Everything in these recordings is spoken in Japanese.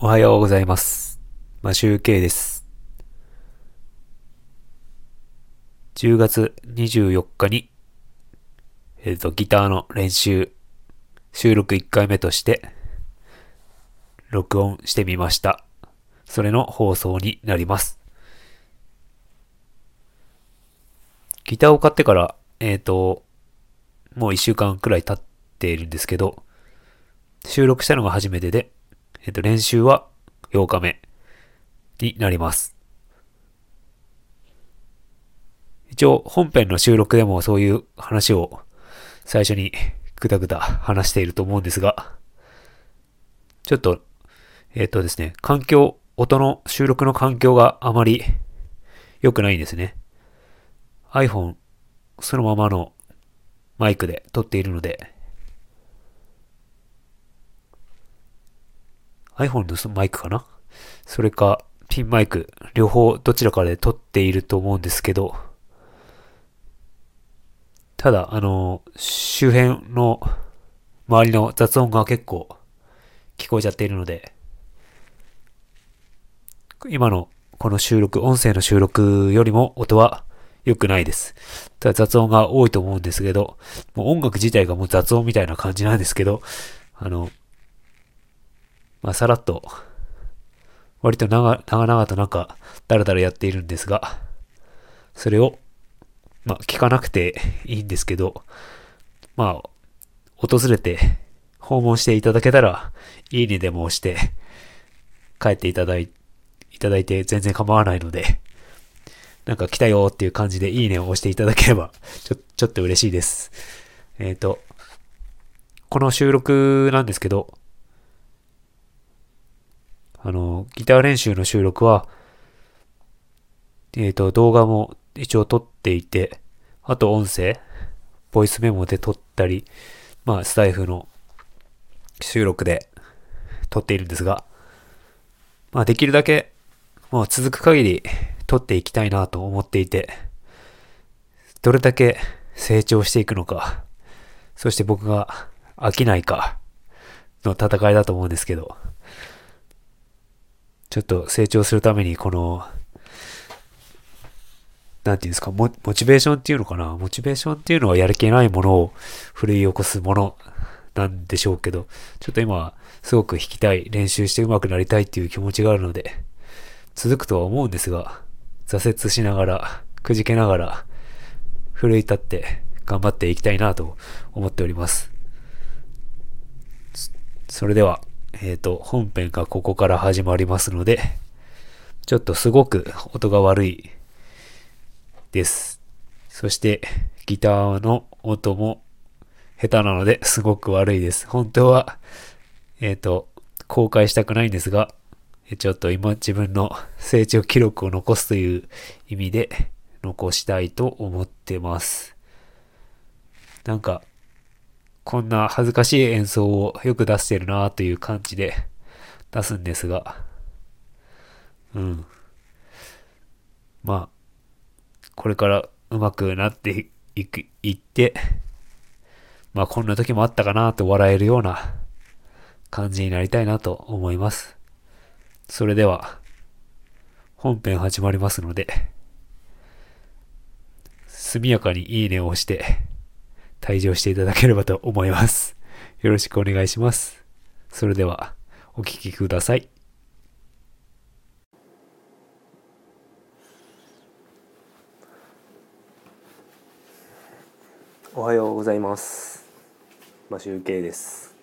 おはようございます。マシューケイです。10月24日に、えっ、と、ギターの練習、収録1回目として、録音してみました。それの放送になります。ギターを買ってから、えっ、と、もう1週間くらい経っているんですけど、収録したのが初めてで、えっ、と、練習は8日目になります。一応、本編の収録でもそういう話を最初にぐだぐだ話していると思うんですが、ちょっと、えっ、とですね、環境、音の収録の環境があまり良くないんですね。iPhone そのままのマイクで撮っているので、iPhone のマイクかな？それか、ピンマイク、両方どちらかで撮っていると思うんですけど、ただ、あの、周辺の周りの雑音が結構聞こえちゃっているので、今のこの収録、音声の収録よりも音は良くないです。ただ雑音が多いと思うんですけど、もう音楽自体がもう雑音みたいな感じなんですけど、あの、まあ、さらっと、割と長々となんか、だらだらやっているんですが、それを、まあ、聞かなくていいんですけど、まあ、訪れて、訪問していただけたら、いいねでも押して、帰っていただい、いただいて全然構わないので、なんか来たよっていう感じでいいねを押していただければ、ちょ、ちょっと嬉しいです。えっ、と、この収録なんですけど、あの、ギター練習の収録は、えっ、と、動画も一応撮っていて、あと音声、ボイスメモで撮ったり、まあ、スタイフの収録で撮っているんですが、まあ、できるだけ、まあ、続く限り撮っていきたいなと思っていて、どれだけ成長していくのか、そして僕が飽きないかの戦いだと思うんですけど、ちょっと成長するためにこの、なんていうんですか、モモチベーションっていうのかな？モチベーションっていうのはやる気ないものを奮い起こすものなんでしょうけど、ちょっと今、すごく弾きたい、練習して上手くなりたいっていう気持ちがあるので、続くとは思うんですが、挫折しながら、くじけながら、奮い立って頑張っていきたいなと思っております。そそれでは、えっ、と、本編がここから始まりますので、ちょっとすごく音が悪いです。そして、ギターの音も下手なのですごく悪いです。本当は、えっ、と、公開したくないんですが、ちょっと今自分の成長記録を残すという意味で残したいと思ってます。なんか、こんな恥ずかしい演奏をよく出してるなという感じで出すんですが、うん。まあ、これから上手くなっていく、いって、まあこんな時もあったかなと笑えるような感じになりたいなと思います。それでは、本編始まりますので、速やかにいいねを押して、退場していただければと思います。よろしくお願いします。それでは、お聴きください。おはようございます。マシュウです。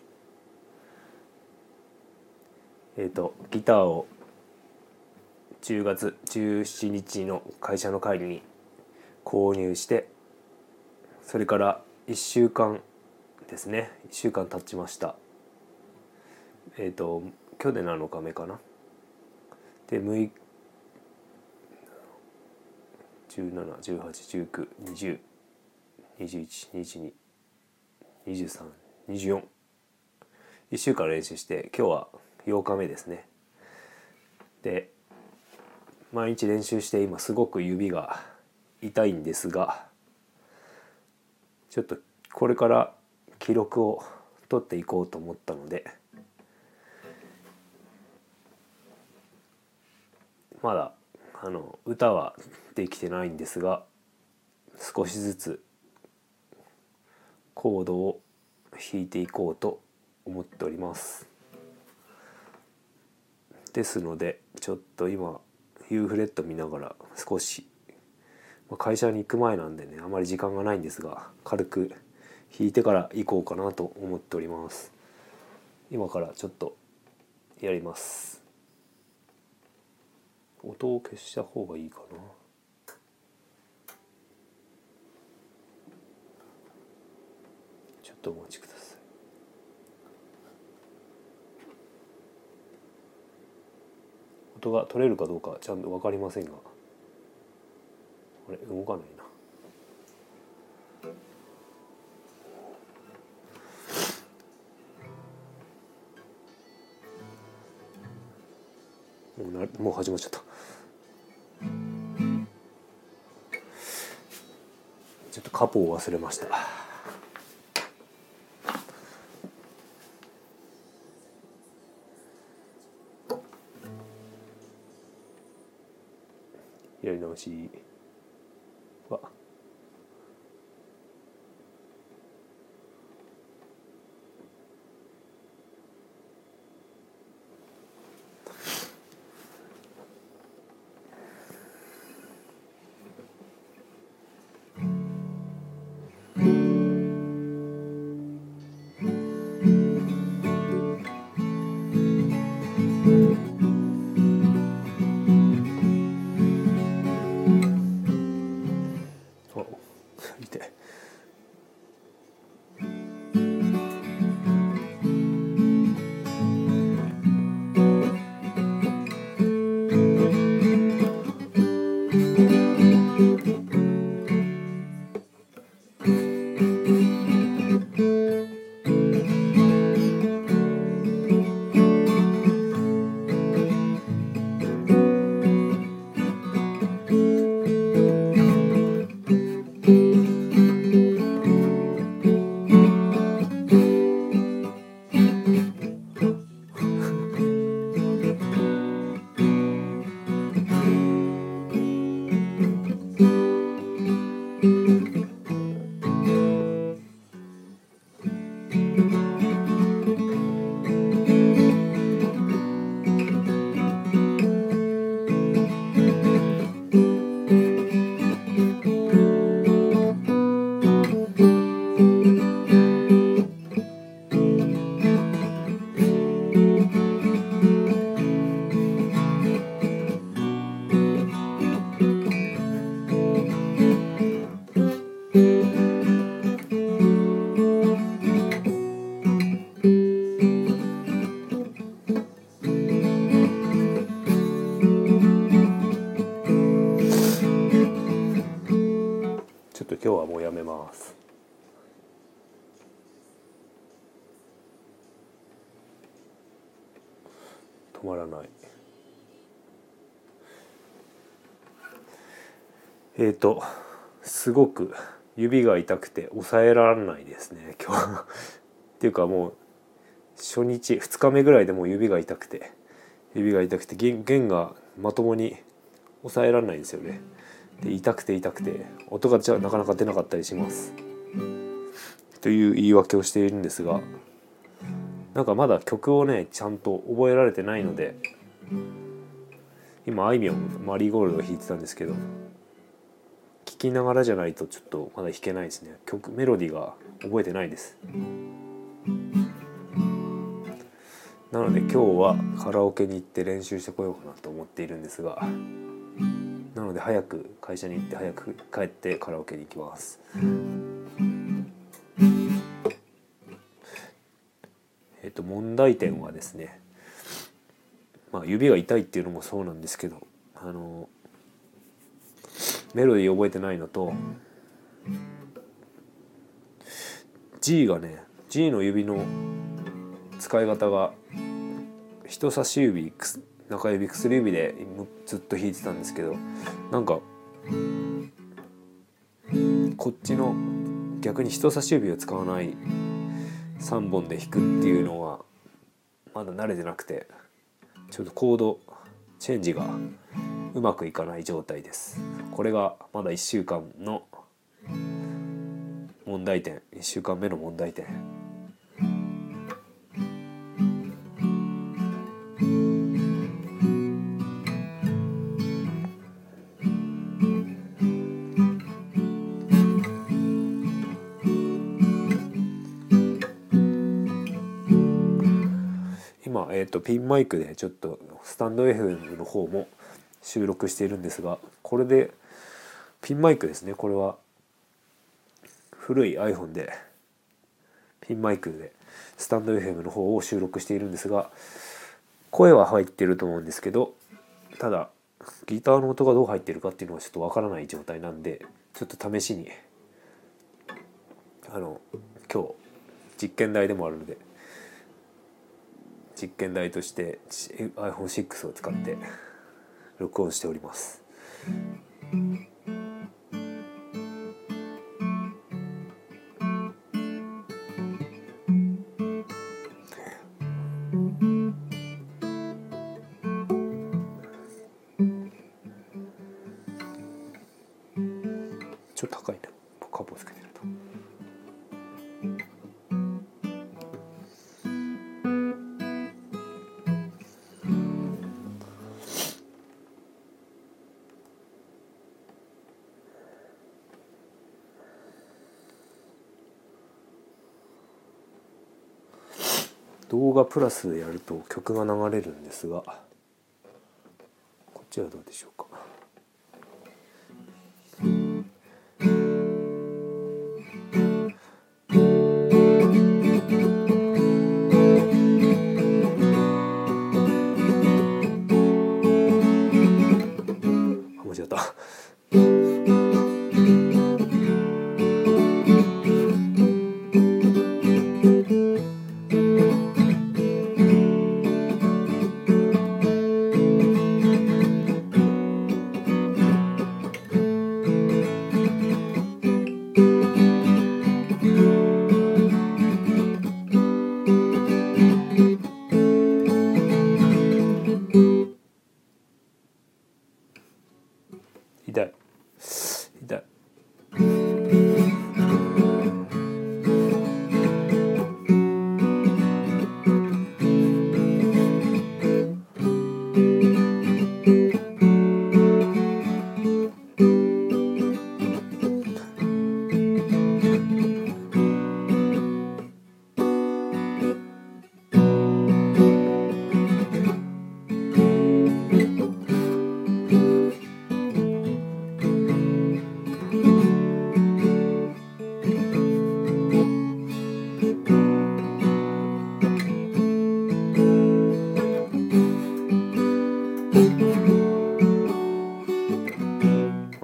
えっ、とギターを10月17日の会社の帰りに購入して、それから1週間ですね。1週間経ちました。えっ、と去年7日目かな。で6 17、18、19、20。21222324 1週間練習して今日は8日目ですねで毎日練習して今すごく指が痛いんですがちょっとこれから記録を取っていこうと思ったのでまだあの歌はできてないんですが少しずつコードを弾いていこうと思っております。ですのでちょっと今ユーフレット見ながら少しまあ会社に行く前なんでねあまり時間がないんですが軽く弾いてから行こうかなと思っております。今からちょっとやります。音を消した方がいいかな。ちょっとお待ちください。音が取れるかどうかちゃんと分かりませんが。れ動かないな。もうなもう始まっちゃった。ちょっとカポを忘れました。やり直し。止まらない。えーとすごく指が痛くて抑えられないですね今日。っていうかもう初日2日目ぐらいでもう指が痛くて指が痛くて弦弦がまともに抑えられないんですよね。で痛くて痛くて音がじゃなかなか出なかったりします。という言い訳をしているんですがなんかまだ曲をねちゃんと覚えられてないので今あいみょんマリーゴールドを弾いてたんですけど聴きながらじゃないとちょっとまだ弾けないですね。曲メロディーが覚えてないです。なので今日はカラオケに行って練習してこようかなと思っているんですがなので早く会社に行って早く帰ってカラオケに行きます問題点はですねまあ指が痛いっていうのもそうなんですけどあのメロディー覚えてないのと G がね G の指の使い方が人差し指中指薬指でずっと弾いてたんですけどなんかこっちの逆に人差し指を使わない3本で弾くっていうのはまだ慣れてなくてちょっとコードチェンジがうまくいかない状態です。これがまだ1週間の問題点1週間目の問題点。えー、とピンマイクでちょっとスタンド FM の方も収録しているんですがこれでピンマイクですね。これは古い iPhone でピンマイクでスタンド FM の方を収録しているんですが声は入ってると思うんですけどただギターの音がどう入ってるかっていうのはちょっとわからない状態なんでちょっと試しにあの今日実験台でもあるので実験台として iPhone6 を使って録音しております。ちょっと高いな動画プラスでやると曲が流れるんですがこっちはどうでしょうか？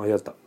間違った。ち